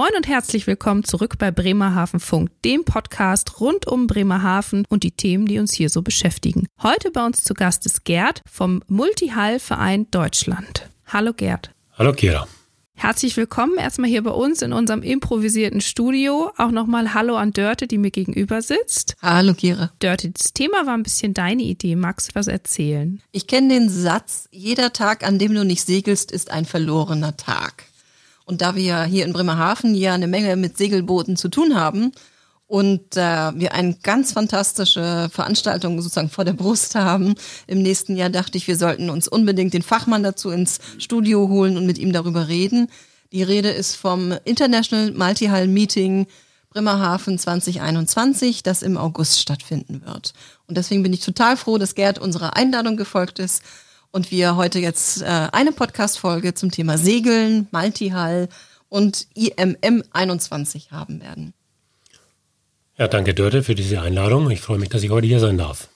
Moin und herzlich willkommen zurück bei Bremerhaven Funk, dem Podcast rund um Bremerhaven und die Themen, die uns hier so beschäftigen. Heute bei uns zu Gast ist Gerd vom Multihall-Verein Deutschland. Hallo Gerd. Hallo Kira. Herzlich willkommen erstmal hier bei uns in unserem improvisierten Studio. Auch nochmal Hallo an Dörte, die mir gegenüber sitzt. Hallo Kira. Dörte, das Thema war ein bisschen deine Idee. Magst du was erzählen? Ich kenne den Satz, jeder Tag, an dem du nicht segelst, ist ein verlorener Tag. Und da wir hier in Bremerhaven ja eine Menge mit Segelbooten zu tun haben und äh, wir eine ganz fantastische Veranstaltung sozusagen vor der Brust haben im nächsten Jahr, dachte ich, wir sollten uns unbedingt den Fachmann dazu ins Studio holen und mit ihm darüber reden. Die Rede ist vom International Multihall Meeting Bremerhaven 2021, das im August stattfinden wird. Und deswegen bin ich total froh, dass Gerd unserer Einladung gefolgt ist und wir heute jetzt äh, eine Podcast-Folge zum Thema Segeln, Multihall und IMM 21 haben werden. Ja, danke Dörte für diese Einladung. Ich freue mich, dass ich heute hier sein darf.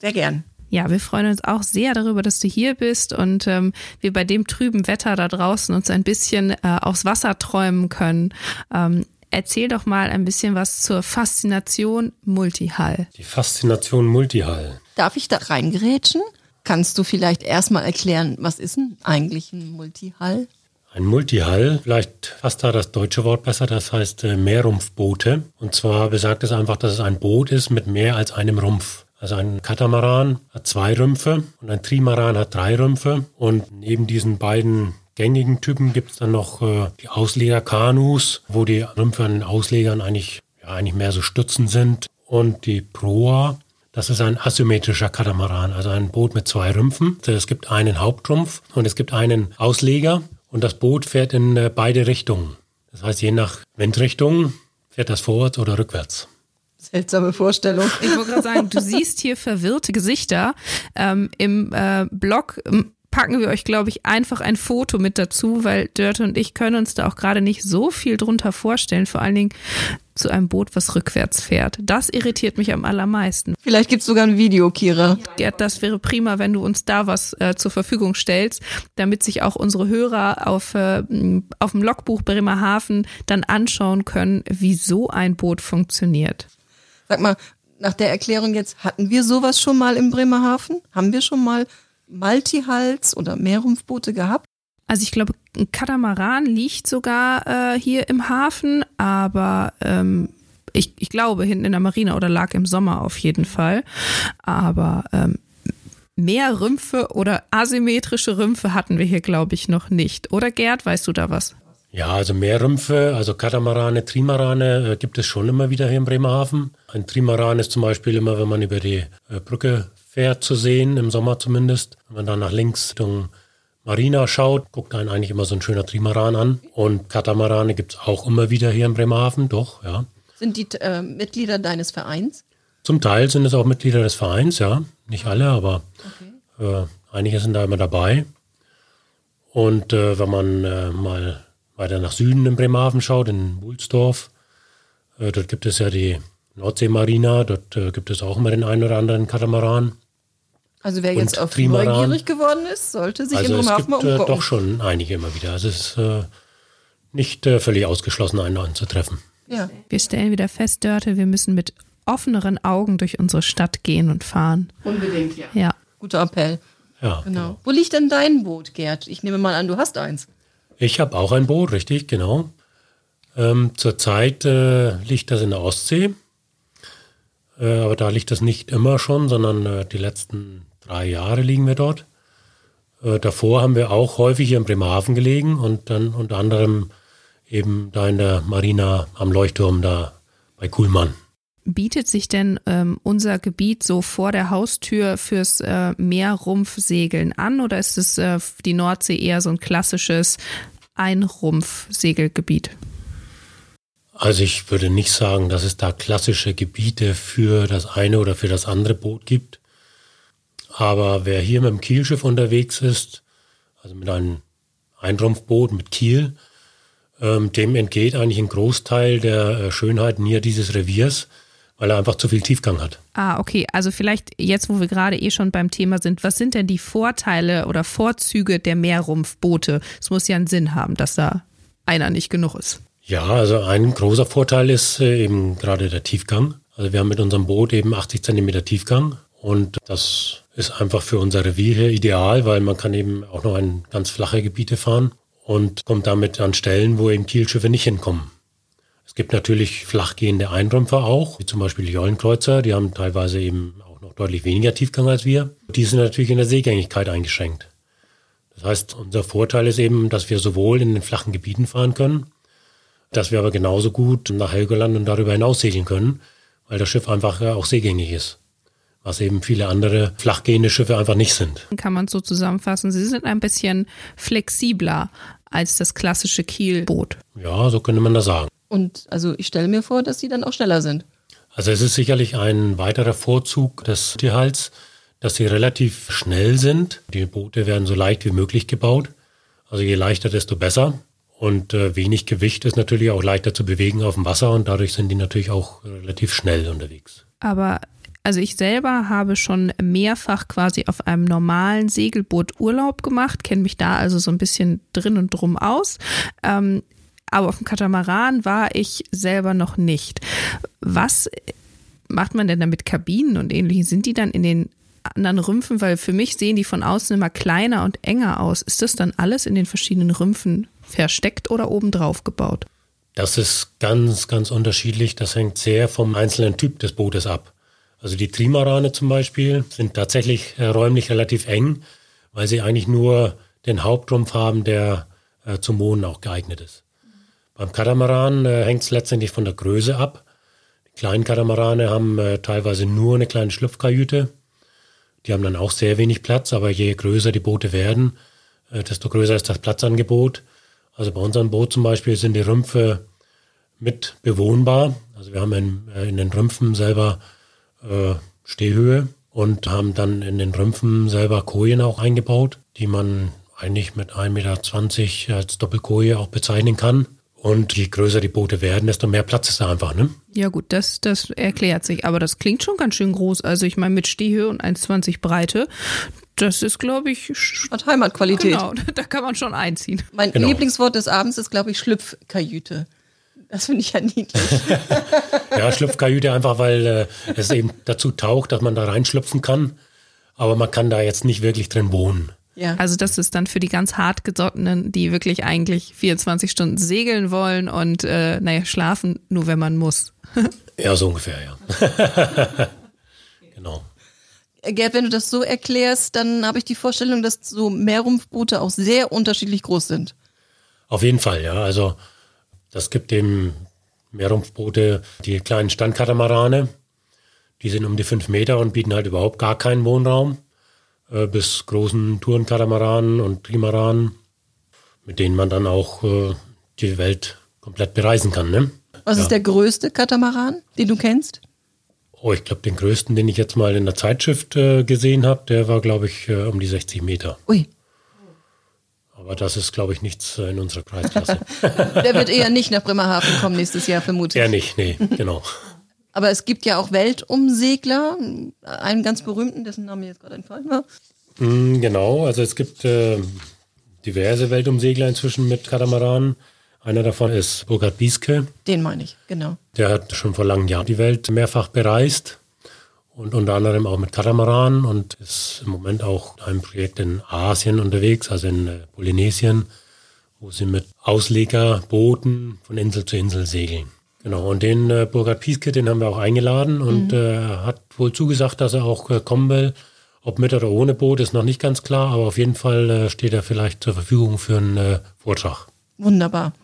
Sehr gern. Ja, wir freuen uns auch sehr darüber, dass du hier bist und ähm, wir bei dem trüben Wetter da draußen uns ein bisschen äh, aufs Wasser träumen können. Ähm, erzähl doch mal ein bisschen was zur Faszination Multihall. Die Faszination Multihall. Darf ich da reingerätschen? Kannst du vielleicht erstmal erklären, was ist denn eigentlich ein Multihall? Ein Multihall, vielleicht fasst da das deutsche Wort besser, das heißt äh, Mehrrumpfboote. Und zwar besagt es einfach, dass es ein Boot ist mit mehr als einem Rumpf. Also ein Katamaran hat zwei Rümpfe und ein Trimaran hat drei Rümpfe. Und neben diesen beiden gängigen Typen gibt es dann noch äh, die Auslegerkanus, wo die Rümpfe an den Auslegern eigentlich, ja, eigentlich mehr so Stützen sind. Und die Proa, das ist ein asymmetrischer Katamaran, also ein Boot mit zwei Rümpfen. Es gibt einen Hauptrumpf und es gibt einen Ausleger und das Boot fährt in äh, beide Richtungen. Das heißt, je nach Windrichtung fährt das vorwärts oder rückwärts. Seltsame Vorstellung. Ich wollte gerade sagen, du siehst hier verwirrte Gesichter. Ähm, Im äh, Blog packen wir euch, glaube ich, einfach ein Foto mit dazu, weil Dörte und ich können uns da auch gerade nicht so viel drunter vorstellen. Vor allen Dingen zu einem Boot, was rückwärts fährt. Das irritiert mich am allermeisten. Vielleicht gibt es sogar ein Video, Kira. Gerd, das wäre prima, wenn du uns da was äh, zur Verfügung stellst, damit sich auch unsere Hörer auf, äh, auf dem Logbuch Bremerhaven dann anschauen können, wie so ein Boot funktioniert. Sag mal, nach der Erklärung jetzt, hatten wir sowas schon mal in Bremerhaven? Haben wir schon mal Multihals oder Meerrumpfboote gehabt? Also ich glaube, ein Katamaran liegt sogar äh, hier im Hafen, aber ähm, ich, ich glaube hinten in der Marina oder lag im Sommer auf jeden Fall. Aber ähm, mehr Rümpfe oder asymmetrische Rümpfe hatten wir hier, glaube ich, noch nicht. Oder Gerd, weißt du da was? Ja, also Meerrümpfe, also Katamarane, Trimarane äh, gibt es schon immer wieder hier in Bremerhaven. Ein Trimaran ist zum Beispiel immer, wenn man über die äh, Brücke fährt, zu sehen, im Sommer zumindest. Wenn man dann nach links Richtung Marina schaut, guckt einen eigentlich immer so ein schöner Trimaran an. Und Katamarane gibt es auch immer wieder hier in Bremerhaven, doch, ja. Sind die äh, Mitglieder deines Vereins? Zum Teil sind es auch Mitglieder des Vereins, ja. Nicht alle, aber okay. äh, einige sind da immer dabei. Und äh, wenn man äh, mal weiter nach Süden in Bremerhaven schaut, in Wulsdorf, äh, dort gibt es ja die Nordseemarina, dort äh, gibt es auch immer den einen oder anderen Katamaran. Also wer jetzt auf Trimaran. neugierig geworden ist, sollte sich also in Bremerhaven mal umgucken. Äh, doch schon einige immer wieder. Also es ist äh, nicht äh, völlig ausgeschlossen, einen neuen zu treffen. Ja. Wir stellen wieder fest, Dörte, wir müssen mit offeneren Augen durch unsere Stadt gehen und fahren. Unbedingt, ja. Ja. Guter Appell. Ja. Genau. genau. Wo liegt denn dein Boot, Gerd? Ich nehme mal an, du hast eins. Ich habe auch ein Boot, richtig, genau. Ähm, Zurzeit äh, liegt das in der Ostsee. Äh, aber da liegt das nicht immer schon, sondern äh, die letzten drei Jahre liegen wir dort. Äh, davor haben wir auch häufig hier in Bremerhaven gelegen und dann unter anderem eben da in der Marina am Leuchtturm da bei Kuhlmann. Bietet sich denn ähm, unser Gebiet so vor der Haustür fürs äh, Meerrumpfsegeln an oder ist es äh, die Nordsee eher so ein klassisches Einrumpfsegelgebiet? Also ich würde nicht sagen, dass es da klassische Gebiete für das eine oder für das andere Boot gibt. Aber wer hier mit dem Kielschiff unterwegs ist, also mit einem Einrumpfboot mit Kiel, ähm, dem entgeht eigentlich ein Großteil der äh, Schönheiten hier dieses Reviers, weil er einfach zu viel Tiefgang hat. Ah, okay. Also vielleicht jetzt, wo wir gerade eh schon beim Thema sind, was sind denn die Vorteile oder Vorzüge der Meerrumpfboote? Es muss ja einen Sinn haben, dass da einer nicht genug ist. Ja, also ein großer Vorteil ist äh, eben gerade der Tiefgang. Also wir haben mit unserem Boot eben 80 Zentimeter Tiefgang und das ist einfach für unser Revier hier ideal, weil man kann eben auch noch in ganz flache Gebiete fahren und kommt damit an Stellen, wo eben Kielschiffe nicht hinkommen. Es gibt natürlich flachgehende Einrümpfer auch, wie zum Beispiel die Jollenkreuzer, die haben teilweise eben auch noch deutlich weniger Tiefgang als wir. Die sind natürlich in der Seegängigkeit eingeschränkt. Das heißt, unser Vorteil ist eben, dass wir sowohl in den flachen Gebieten fahren können, dass wir aber genauso gut nach Helgoland und darüber hinaus segeln können, weil das Schiff einfach auch seegängig ist. Was eben viele andere flachgehende Schiffe einfach nicht sind. Kann man so zusammenfassen. Sie sind ein bisschen flexibler als das klassische Kielboot. Ja, so könnte man das sagen. Und also ich stelle mir vor, dass sie dann auch schneller sind. Also es ist sicherlich ein weiterer Vorzug des Tierhals, dass sie relativ schnell sind. Die Boote werden so leicht wie möglich gebaut. Also je leichter, desto besser. Und äh, wenig Gewicht ist natürlich auch leichter zu bewegen auf dem Wasser und dadurch sind die natürlich auch relativ schnell unterwegs. Aber also ich selber habe schon mehrfach quasi auf einem normalen Segelboot Urlaub gemacht, kenne mich da also so ein bisschen drin und drum aus. Ähm, aber auf dem Katamaran war ich selber noch nicht. Was macht man denn da mit Kabinen und ähnlichen? Sind die dann in den anderen Rümpfen? Weil für mich sehen die von außen immer kleiner und enger aus. Ist das dann alles in den verschiedenen Rümpfen versteckt oder obendrauf gebaut? Das ist ganz, ganz unterschiedlich. Das hängt sehr vom einzelnen Typ des Bootes ab. Also die Trimarane zum Beispiel sind tatsächlich äh, räumlich relativ eng, weil sie eigentlich nur den Hauptrumpf haben, der äh, zum Wohnen auch geeignet ist. Beim Katamaran äh, hängt es letztendlich von der Größe ab. Die kleinen Katamarane haben teilweise nur eine kleine Schlupfkajüte. Die haben dann auch sehr wenig Platz, aber je größer die Boote werden, desto größer ist das Platzangebot. Also bei unserem Boot zum Beispiel sind die Rümpfe mit bewohnbar. Also wir haben in, äh, in den Rümpfen selber äh, Stehhöhe und haben dann in den Rümpfen selber Kojen auch eingebaut, die man eigentlich mit 1,20 Meter als Doppelkoje auch bezeichnen kann. Und je größer die Boote werden, desto mehr Platz ist da einfach, ne? Ja gut, das, das erklärt sich. Aber das klingt schon ganz schön groß. Also ich meine, mit Stehhöhe und 1,20 Breite, das ist, glaube ich... Hat Heimatqualität. Genau, da kann man schon einziehen. Mein Genau. Lieblingswort des Abends ist, glaube ich, Schlüpfkajüte. Das finde ich ja niedlich. Ja, Schlüpfkajüte einfach, weil äh, es eben dazu taugt, dass man da reinschlüpfen kann. Aber man kann da jetzt nicht wirklich drin wohnen. Ja. Also das ist dann für die ganz hartgesottenen, die wirklich eigentlich 24 Stunden segeln wollen und äh, naja, schlafen nur, wenn man muss. Ja, so ungefähr, ja. genau. Gerd, wenn du das so erklärst, dann habe ich die Vorstellung, dass so Meerrumpfboote auch sehr unterschiedlich groß sind. Auf jeden Fall, ja. Also das gibt eben Meerrumpfboote, die kleinen Standkatamarane, die sind um die fünf Meter und bieten halt überhaupt gar keinen Wohnraum, äh, bis großen Tourenkatamaranen und Trimaranen, mit denen man dann auch äh, die Welt komplett bereisen kann. Ne? Was Ja. ist der größte Katamaran, den du kennst? Oh, ich glaube, den größten, den ich jetzt mal in der Zeitschrift äh, gesehen habe, der war, glaube ich, äh, um die 60 Meter. Ui, Aber das ist, glaube ich, nichts äh, in unserer Preisklasse. der wird eher nicht nach Bremerhaven kommen nächstes Jahr, vermute ich. Eher nicht, nee, genau. Aber es gibt ja auch Weltumsegler, einen ganz berühmten, dessen Name jetzt gerade entfallen war. Mm, Genau, also es gibt äh, diverse Weltumsegler inzwischen mit Katamaranen. Einer davon ist Burkhard Bieske. Den meine ich, genau. Der hat schon vor langen Jahren die Welt mehrfach bereist und unter anderem auch mit Katamaran und ist im Moment auch in einem Projekt in Asien unterwegs, also in äh, Polynesien, wo sie mit Auslegerbooten von Insel zu Insel segeln. Genau, und den äh, Burkhard Pieske, den haben wir auch eingeladen und äh, er hat wohl zugesagt, dass er auch äh, kommen will. Ob mit oder ohne Boot ist noch nicht ganz klar, aber auf jeden Fall äh, steht er vielleicht zur Verfügung für einen äh, Vortrag. Wunderbar.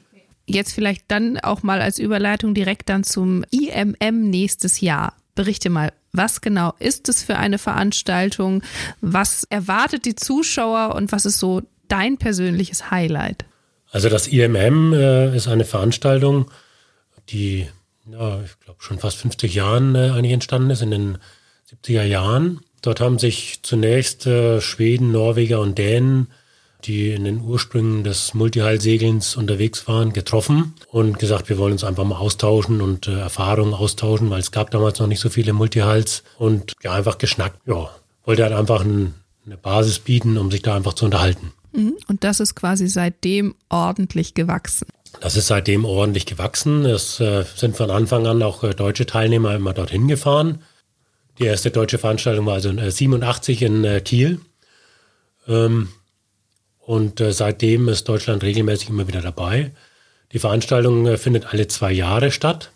Jetzt vielleicht dann auch mal als Überleitung direkt dann zum IMM nächstes Jahr. Berichte mal, was genau ist es für eine Veranstaltung? Was erwartet die Zuschauer und was ist so dein persönliches Highlight? Also das IMM äh, ist eine Veranstaltung, die, ja, ich glaube, schon fast 50 Jahren äh, eigentlich entstanden ist, in den 70er Jahren. Dort haben sich zunächst äh, Schweden, Norweger und Dänen, die in den Ursprüngen des Multihull-Segelns unterwegs waren, getroffen und gesagt, wir wollen uns einfach mal austauschen und äh, Erfahrungen austauschen, weil es gab damals noch nicht so viele Multihulls und ja, einfach geschnackt. Ja, wollte halt einfach ein, eine Basis bieten, um sich da einfach zu unterhalten. Mhm. Und das ist quasi seitdem ordentlich gewachsen. Das ist seitdem ordentlich gewachsen. Es äh, sind von Anfang an auch äh, deutsche Teilnehmer immer dorthin gefahren. Die erste deutsche Veranstaltung war also äh, 87 in äh, Kiel. Ähm, und äh, seitdem ist Deutschland regelmäßig immer wieder dabei. Die Veranstaltung äh, findet alle zwei Jahre statt.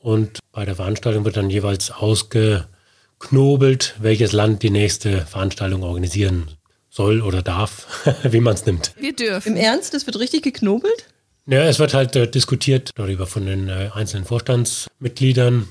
Und bei der Veranstaltung wird dann jeweils ausgeknobelt, welches Land die nächste Veranstaltung organisieren soll oder darf, wie man es nimmt. Wir dürfen. Im Ernst, das wird richtig geknobelt? Ja, es wird halt äh, diskutiert darüber von den äh, einzelnen Vorstandsmitgliedern,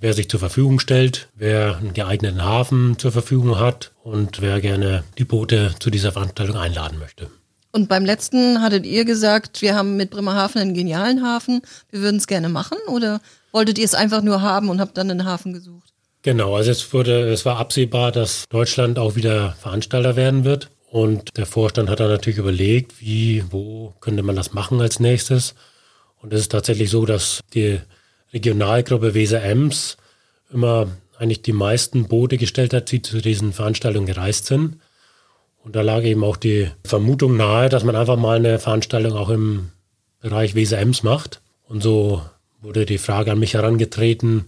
wer sich zur Verfügung stellt, wer einen geeigneten Hafen zur Verfügung hat und wer gerne die Boote zu dieser Veranstaltung einladen möchte. Und beim letzten hattet ihr gesagt, wir haben mit Bremerhaven einen genialen Hafen, wir würden es gerne machen oder wolltet ihr es einfach nur haben und habt dann einen Hafen gesucht? Genau, also es wurde, es war absehbar, dass Deutschland auch wieder Veranstalter werden wird. Und der Vorstand hat dann natürlich überlegt, wie, wo könnte man das machen als nächstes. Und es ist tatsächlich so, dass die Regionalgruppe Weser-Ems immer eigentlich die meisten Boote gestellt hat, die zu diesen Veranstaltungen gereist sind. Und da lag eben auch die Vermutung nahe, dass man einfach mal eine Veranstaltung auch im Bereich Weser-Ems macht. Und so wurde die Frage an mich herangetreten,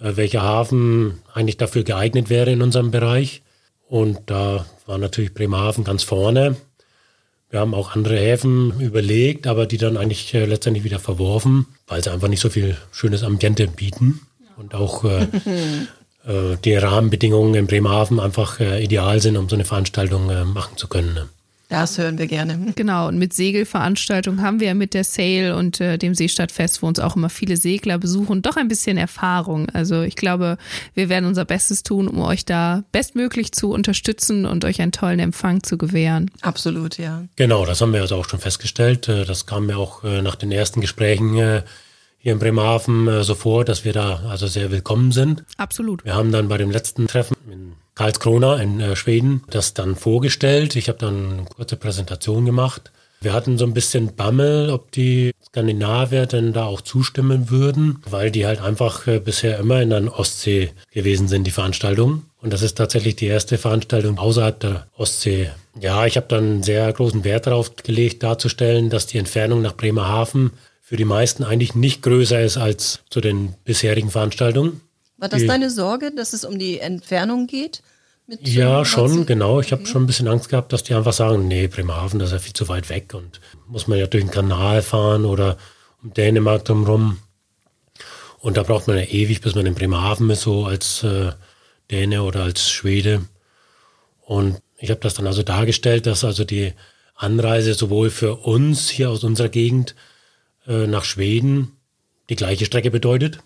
äh, welcher Hafen eigentlich dafür geeignet wäre in unserem Bereich. Und da war natürlich Bremerhaven ganz vorne. Wir haben auch andere Häfen überlegt, aber die dann eigentlich äh, letztendlich wieder verworfen, weil sie einfach nicht so viel schönes Ambiente bieten und auch äh, äh, die Rahmenbedingungen in Bremerhaven einfach äh, ideal sind, um so eine Veranstaltung äh, machen zu können. Ne? Das hören wir gerne. Genau, und mit Segelveranstaltungen haben wir ja mit der Sail und äh, dem Seestadtfest, wo uns auch immer viele Segler besuchen, doch ein bisschen Erfahrung. Also ich glaube, wir werden unser Bestes tun, um euch da bestmöglich zu unterstützen und euch einen tollen Empfang zu gewähren. Absolut, ja. Genau, das haben wir also auch schon festgestellt. Äh, Das kam mir auch äh, nach den ersten Gesprächen äh, hier in Bremerhaven so vor, dass wir da also sehr willkommen sind. Absolut. Wir haben dann bei dem letzten Treffen in Karlskrona in äh, Schweden das dann vorgestellt. Ich habe dann eine kurze Präsentation gemacht. Wir hatten so ein bisschen Bammel, ob die Skandinavier denn da auch zustimmen würden, weil die halt einfach äh, bisher immer in der Ostsee gewesen sind, die Veranstaltung. Und das ist tatsächlich die erste Veranstaltung außerhalb der Ostsee. Ja, ich habe dann sehr großen Wert darauf gelegt, darzustellen, dass die Entfernung nach Bremerhaven für die meisten eigentlich nicht größer ist als zu den bisherigen Veranstaltungen. War das Die- deine Sorge, dass es um die Entfernung geht? Mit, Ja, schon, genau. Ich habe schon ein bisschen Angst gehabt, dass die einfach sagen, nee, Bremerhaven, das ist ja viel zu weit weg und muss man ja durch den Kanal fahren oder um Dänemark drumherum. Und da braucht man ja ewig, bis man in Bremerhaven ist, so als äh, Däne oder als Schwede. Und ich habe das dann also dargestellt, dass also die Anreise sowohl für uns hier aus unserer Gegend äh, nach Schweden die gleiche Strecke bedeutet.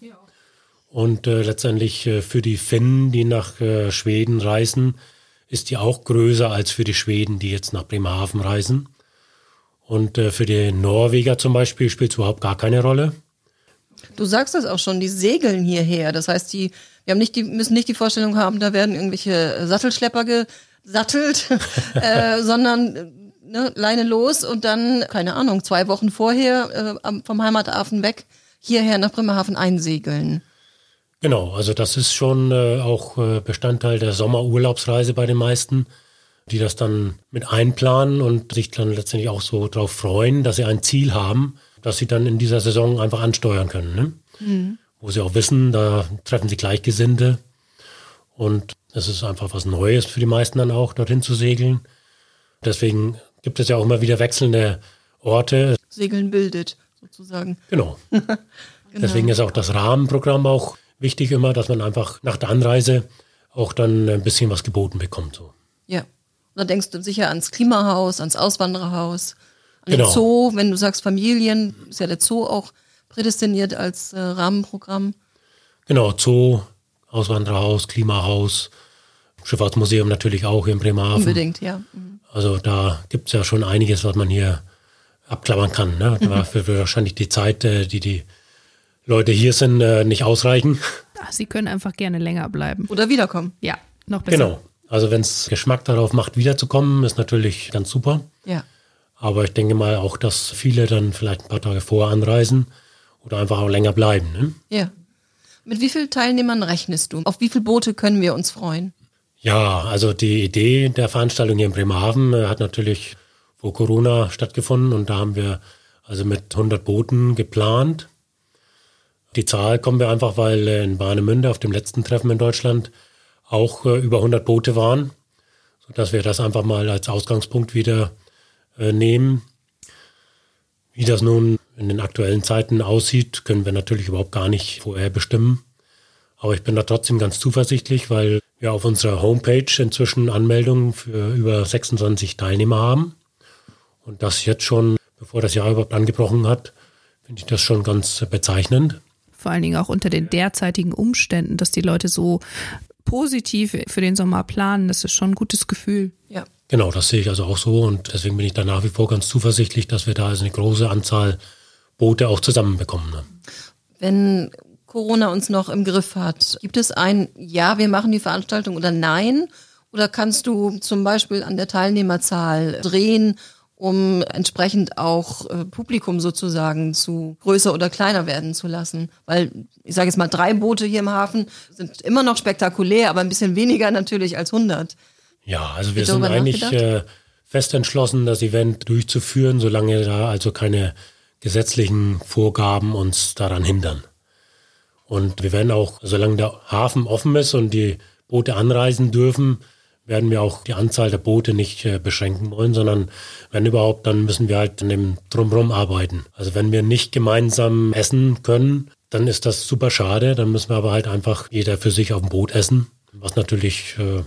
Und äh, letztendlich äh, für die Finnen, die nach äh, Schweden reisen, ist die auch größer als für die Schweden, die jetzt nach Bremerhaven reisen. Und äh, für die Norweger zum Beispiel spielt es überhaupt gar keine Rolle. Du sagst das auch schon, die segeln hierher. Das heißt, die, wir haben nicht die, müssen nicht die Vorstellung haben, da werden irgendwelche Sattelschlepper gesattelt, äh, sondern äh, ne, Leine los und dann, keine Ahnung, zwei Wochen vorher äh, vom Heimathafen weg hierher nach Bremerhaven einsegeln. Genau, also das ist schon äh, auch äh, Bestandteil der Sommerurlaubsreise bei den meisten, die das dann mit einplanen und sich dann letztendlich auch so darauf freuen, dass sie ein Ziel haben, das sie dann in dieser Saison einfach ansteuern können. Ne? Wo sie auch wissen, da treffen sie Gleichgesinnte und es ist einfach was Neues für die meisten dann auch, dorthin zu segeln. Deswegen gibt es ja auch immer wieder wechselnde Orte. Segeln bildet, sozusagen. Genau. Deswegen ist auch das Rahmenprogramm auch wichtig immer, dass man einfach nach der Anreise auch dann ein bisschen was geboten bekommt. So. Ja. Und da denkst du sicher ans Klimahaus, ans Auswandererhaus, an den Genau. Zoo. Wenn du sagst Familien, ist ja der Zoo auch prädestiniert als äh, Rahmenprogramm. Genau, Zoo, Auswandererhaus, Klimahaus, Schifffahrtsmuseum natürlich auch hier in Bremerhaven. Unbedingt, ja. Mhm. Also da gibt es ja schon einiges, was man hier abklappern kann. Ne? Dafür wird wahrscheinlich die Zeit, äh, die die Leute hier sind, äh, nicht ausreichen. Ach, Sie können einfach gerne länger bleiben. Oder wiederkommen. Ja, noch besser. Genau. Also wenn es Geschmack darauf macht, wiederzukommen, ist natürlich ganz super. Ja. Aber ich denke mal auch, dass viele dann vielleicht ein paar Tage vorher anreisen oder einfach auch länger bleiben. Ne? Ja. Mit wie vielen Teilnehmern rechnest du? Auf wie viele Boote können wir uns freuen? Ja, also die Idee der Veranstaltung hier in Bremerhaven äh, hat natürlich vor Corona stattgefunden und da haben wir also mit 100 Booten geplant. Die Zahl kommen wir einfach, weil in Warnemünde auf dem letzten Treffen in Deutschland auch äh, über 100 Boote waren, sodass wir das einfach mal als Ausgangspunkt wieder äh, nehmen. Wie das nun in den aktuellen Zeiten aussieht, können wir natürlich überhaupt gar nicht vorher bestimmen. Aber ich bin da trotzdem ganz zuversichtlich, weil wir auf unserer Homepage inzwischen Anmeldungen für über 26 Teilnehmer haben. Und das jetzt schon, bevor das Jahr überhaupt angebrochen hat, finde ich das schon ganz bezeichnend. Vor allen Dingen auch unter den derzeitigen Umständen, dass die Leute so positiv für den Sommer planen, das ist schon ein gutes Gefühl. Ja. Genau, das sehe ich also auch so und deswegen bin ich da nach wie vor ganz zuversichtlich, dass wir da also eine große Anzahl Boote auch zusammenbekommen. Ne? Wenn Corona uns noch im Griff hat, gibt es ein Ja, wir machen die Veranstaltung oder Nein? Oder kannst du zum Beispiel an der Teilnehmerzahl drehen, um entsprechend auch äh, Publikum sozusagen zu größer oder kleiner werden zu lassen? Weil ich sage jetzt mal, drei Boote hier im Hafen sind immer noch spektakulär, aber ein bisschen weniger natürlich als 100. Ja, also wir sind eigentlich äh, fest entschlossen, das Event durchzuführen, solange da also keine gesetzlichen Vorgaben uns daran hindern. Und wir werden auch, solange der Hafen offen ist und die Boote anreisen dürfen, werden wir auch die Anzahl der Boote nicht äh, beschränken wollen, sondern wenn überhaupt, dann müssen wir halt an dem Drumherum arbeiten. Also wenn wir nicht gemeinsam essen können, dann ist das super schade. Dann müssen wir aber halt einfach jeder für sich auf dem Boot essen, was natürlich äh,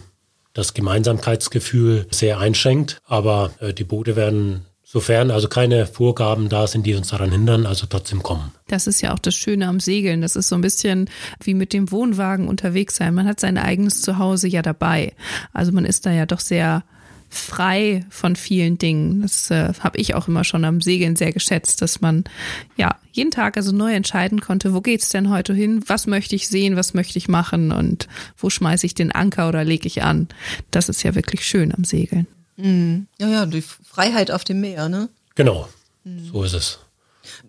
das Gemeinsamkeitsgefühl sehr einschränkt. Aber äh, die Boote werden, sofern also keine Vorgaben da sind, die uns daran hindern, also trotzdem kommen. Das ist ja auch das Schöne am Segeln. Das ist so ein bisschen wie mit dem Wohnwagen unterwegs sein. Man hat sein eigenes Zuhause ja dabei. Also man ist da ja doch sehr frei von vielen Dingen. Das äh, habe ich auch immer schon am Segeln sehr geschätzt, dass man ja jeden Tag also neu entscheiden konnte, wo geht's denn heute hin? Was möchte ich sehen? Was möchte ich machen? Und wo schmeiße ich den Anker oder lege ich an? Das ist ja wirklich schön am Segeln. Mhm. Ja, ja, die Freiheit auf dem Meer, ne? Genau, so ist es.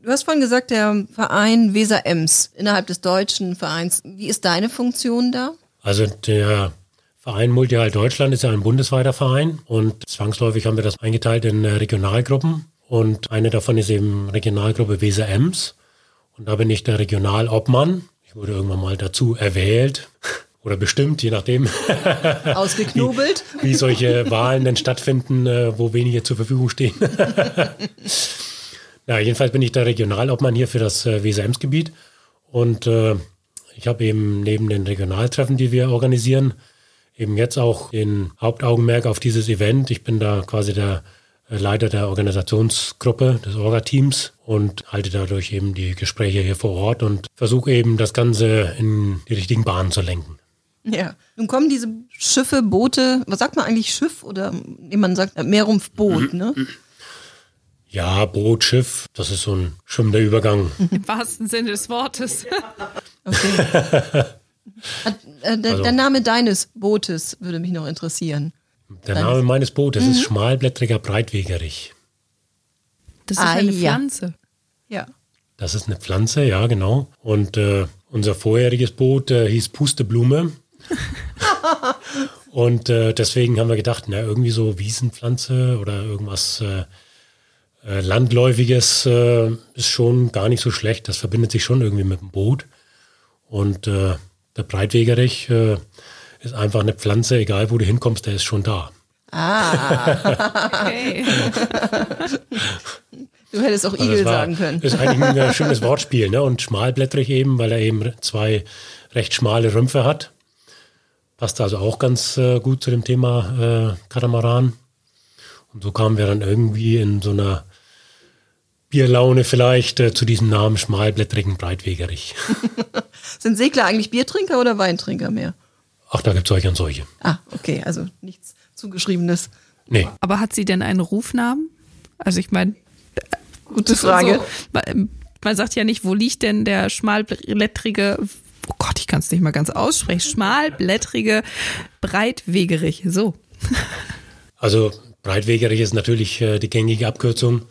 Du hast vorhin gesagt, der Verein Weser Ems innerhalb des deutschen Vereins. Wie ist deine Funktion da? Also der Verein Multihalt Deutschland ist ja ein bundesweiter Verein und zwangsläufig haben wir das eingeteilt in äh, Regionalgruppen. Und eine davon ist eben Regionalgruppe Weser Ems. Und da bin ich der Regionalobmann. Ich wurde irgendwann mal dazu erwählt oder bestimmt, je nachdem. Ausgeknobelt. wie, wie solche Wahlen denn stattfinden, äh, wo wenige zur Verfügung stehen. ja, jedenfalls bin ich der Regionalobmann hier für das äh, Weser-Ems-Gebiet. Und äh, ich habe eben neben den Regionaltreffen, die wir organisieren, eben jetzt auch den Hauptaugenmerk auf dieses Event. Ich bin da quasi der äh, Leiter der Organisationsgruppe des Orga-Teams und halte dadurch eben die Gespräche hier vor Ort und versuche eben das Ganze in die richtigen Bahnen zu lenken. Ja, nun kommen diese Schiffe, Boote, was sagt man eigentlich Schiff oder man sagt Meerrumpfboot, ne? Ja, Boot, Schiff, das ist so ein schwimmender Übergang. Im wahrsten Sinne des Wortes. Okay. Äh, der, also, der, Name deines Bootes würde mich noch interessieren. Der deines. Name meines Bootes mhm. ist schmalblättriger Breitwegerich. Das ist ah, eine Pflanze. Ja. Das ist eine Pflanze, ja, genau. Und äh, unser vorheriges Boot äh, hieß Pusteblume. Und äh, deswegen haben wir gedacht, na, irgendwie so Wiesenpflanze oder irgendwas äh, äh, Landläufiges äh, ist schon gar nicht so schlecht. Das verbindet sich schon irgendwie mit dem Boot. Und äh, der Breitwegerich äh, ist einfach eine Pflanze, egal wo du hinkommst, der ist schon da. Ah. okay. Du hättest auch also Igel war, sagen können. Das ist eigentlich ein schönes Wortspiel, ne? Und schmalblättrig eben, weil er eben zwei recht schmale Rümpfe hat. Passt also auch ganz äh, gut zu dem Thema äh, Katamaran. Und so kamen wir dann irgendwie in so einer Bierlaune vielleicht äh, zu diesem Namen schmalblättrigen Breitwegerich. Sind Segler eigentlich Biertrinker oder Weintrinker mehr? Ach, da gibt es solche und solche. Ah, okay, also nichts Zugeschriebenes. Nee. Aber hat sie denn einen Rufnamen? Also ich meine, gute Frage. So, man sagt ja nicht, wo liegt denn der schmalblättrige, oh Gott, ich kann es nicht mal ganz aussprechen, schmalblättrige Breitwegerich, so. Also Breitwegerich ist natürlich äh, die gängige Abkürzung.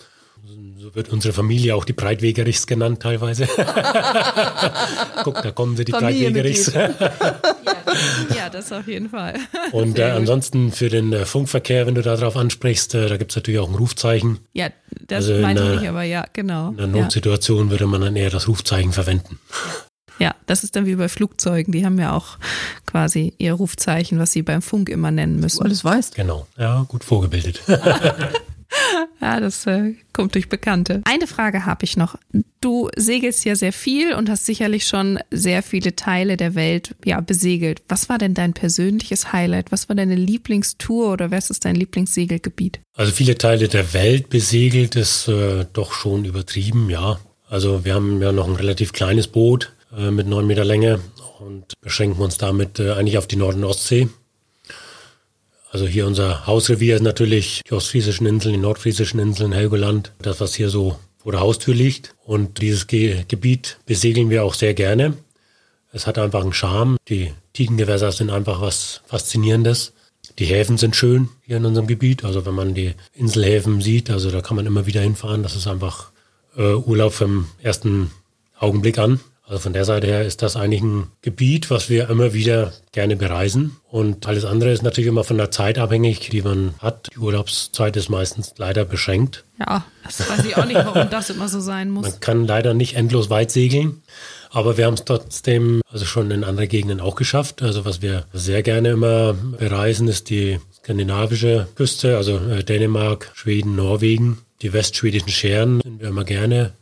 So wird unsere Familie auch die Breitwegerichs genannt teilweise. Guck, da kommen sie, die Breitwegerichs. ja, ja, das auf jeden Fall. Und äh, ansonsten für den äh, Funkverkehr, wenn du darauf ansprichst, äh, da gibt es natürlich auch ein Rufzeichen. Ja, das Also einer- ich aber, ja, genau. In einer ja. Notsituation würde man dann eher das Rufzeichen verwenden. Ja, das ist dann wie bei Flugzeugen. Die haben ja auch quasi ihr Rufzeichen, was sie beim Funk immer nennen Du müssen. alles weißt. Genau. Ja, gut vorgebildet. Ja, das äh, kommt durch Bekannte. Eine Frage habe ich noch. Du segelst ja sehr viel und hast sicherlich schon sehr viele Teile der Welt ja, besegelt. Was war denn dein persönliches Highlight? Was war deine Lieblingstour oder was ist dein Lieblingssegelgebiet? Also viele Teile der Welt besegelt ist äh, doch schon übertrieben, ja. Also wir haben ja noch ein relativ kleines Boot äh, mit neun Meter Länge und beschränken uns damit äh, eigentlich auf die Nord- und Ostsee. Also hier unser Hausrevier ist natürlich die ostfriesischen Inseln, die nordfriesischen Inseln, Helgoland, das was hier so vor der Haustür liegt. Und dieses Ge Gebiet besegeln wir auch sehr gerne. Es hat einfach einen Charme. Die Tidengewässer sind einfach was Faszinierendes. Die Häfen sind schön hier in unserem Gebiet. Also wenn man die Inselhäfen sieht, also da kann man immer wieder hinfahren. Das ist einfach äh, Urlaub vom ersten Augenblick an. Also von der Seite her ist das eigentlich ein Gebiet, was wir immer wieder gerne bereisen. Und alles andere ist natürlich immer von der Zeit abhängig, die man hat. Die Urlaubszeit ist meistens leider beschränkt. Ja, das weiß ich auch nicht, warum das immer so sein muss. Man kann leider nicht endlos weit segeln, aber wir haben es trotzdem also schon in andere Gegenden auch geschafft. Also was wir sehr gerne immer bereisen, ist die skandinavische Küste, also äh, Dänemark, Schweden, Norwegen. Die westschwedischen Scheren sind wir immer gerne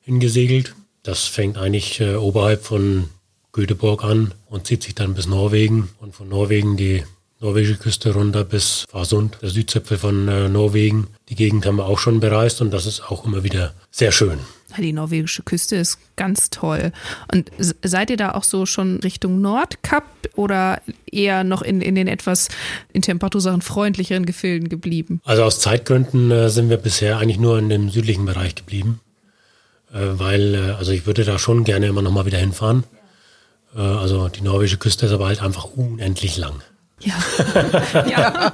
hingesegelt. Das fängt eigentlich äh, oberhalb von Göteborg an und zieht sich dann bis Norwegen und von Norwegen die norwegische Küste runter bis Farsund, der Südzipfel von äh, Norwegen. Die Gegend haben wir auch schon bereist und das ist auch immer wieder sehr schön. Die norwegische Küste ist ganz toll. Und seid ihr da auch so schon Richtung Nordkap oder eher noch in, in den etwas in Temperatursachen freundlicheren Gefilden geblieben? Also aus Zeitgründen äh, sind wir bisher eigentlich nur in dem südlichen Bereich geblieben, weil äh, also ich würde da schon gerne immer noch mal wieder hinfahren. Äh, also die norwegische Küste ist aber halt einfach unendlich lang. Ja. ja.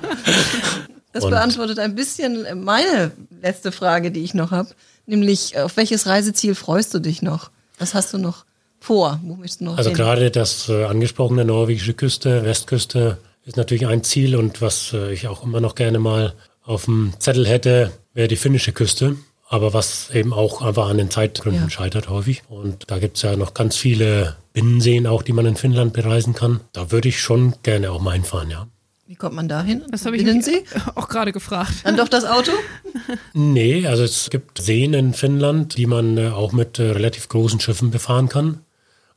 Das Und- beantwortet ein bisschen meine letzte Frage, die ich noch habe. Nämlich, auf welches Reiseziel freust du dich noch? Was hast du noch vor? Wo möchtest du noch Also hin? gerade das äh, angesprochene norwegische Küste, Westküste ist natürlich ein Ziel und was äh, ich auch immer noch gerne mal auf dem Zettel hätte, wäre die finnische Küste. Aber was eben auch einfach an den Zeitgründen Ja. scheitert häufig. Und da gibt's ja noch ganz viele Binnenseen auch, die man in Finnland bereisen kann. Da würde ich schon gerne auch mal hinfahren, ja. Wie kommt man da hin? Das habe ich Binnensee? mich auch gerade gefragt. Dann doch das Auto? Nee, also es gibt Seen in Finnland, die man äh, auch mit äh, relativ großen Schiffen befahren kann.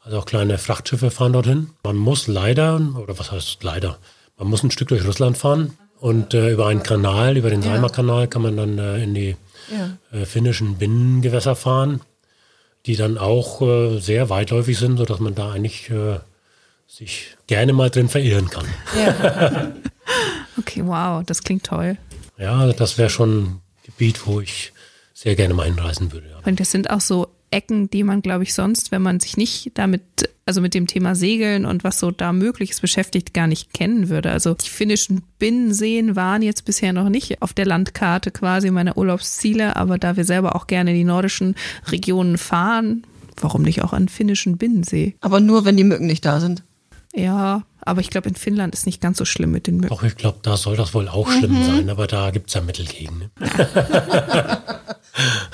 Also auch kleine Frachtschiffe fahren dorthin. Man muss leider, oder was heißt leider, man muss ein Stück durch Russland fahren und äh, über einen Kanal, über den Ja. Saimaa-Kanal kann man dann äh, in die Ja. äh, finnischen Binnengewässer fahren, die dann auch äh, sehr weitläufig sind, sodass man da eigentlich äh, sich gerne mal drin verirren kann. Ja. Okay, wow, das klingt toll. Ja, das wäre schon ein Gebiet, wo ich sehr gerne mal hinreisen würde. Ja. Und das sind auch so Ecken, die man, glaube ich, sonst, wenn man sich nicht damit, also mit dem Thema Segeln und was so da möglich ist, beschäftigt, gar nicht kennen würde. Also die finnischen Binnenseen waren jetzt bisher noch nicht auf der Landkarte quasi meiner Urlaubsziele, aber da wir selber auch gerne in die nordischen Regionen fahren, warum nicht auch an finnischen Binnensee? Aber nur, wenn die Mücken nicht da sind. Ja, aber ich glaube, in Finnland ist nicht ganz so schlimm mit den Mücken. Doch, ich glaube, da soll das wohl auch schlimm sein, aber da gibt's ja Mittel gegen. Ne?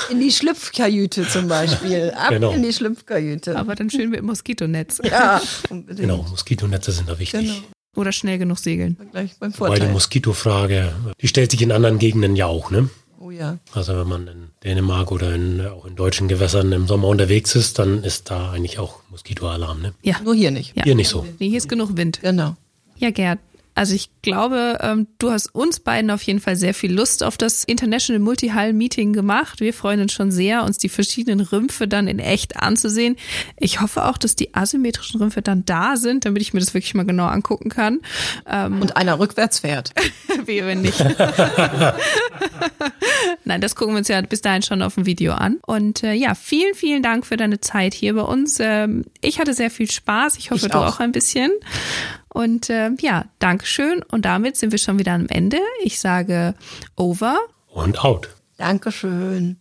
In die Schlüpfkajüte zum Beispiel. Ab Genau. in die Schlüpfkajüte. Aber dann schön mit dem Moskitonetz. ja, unbedingt. Genau, Moskitonetze sind da wichtig. Genau. Oder schnell genug segeln. Gleich beim Wobei die Vorteil. Moskitofrage, die stellt sich in anderen Gegenden ja auch. Ne? Oh ja. Also wenn man in Dänemark oder in, auch in deutschen Gewässern im Sommer unterwegs ist, dann ist da eigentlich auch Moskitoalarm. Ne? Ja. Nur hier nicht. ja. Hier nicht so. Nee, hier ist genug Wind. Genau. Ja, Gerd. Also ich glaube, ähm, du hast uns beiden auf jeden Fall sehr viel Lust auf das International Multi-Hull Meeting gemacht. Wir freuen uns schon sehr, uns die verschiedenen Rümpfe dann in echt anzusehen. Ich hoffe auch, dass die asymmetrischen Rümpfe dann da sind, damit ich mir das wirklich mal genau angucken kann. Ähm, Und einer rückwärts fährt. Wehe, wenn nicht. Nein, das gucken wir uns ja bis dahin schon auf dem Video an. Und äh, ja, vielen, vielen Dank für deine Zeit hier bei uns. Ähm, ich hatte sehr viel Spaß. Ich hoffe, Ich du auch. auch ein bisschen. Und äh, ja, Dankeschön. Und damit sind wir schon wieder am Ende. Ich sage over. Und out. Dankeschön.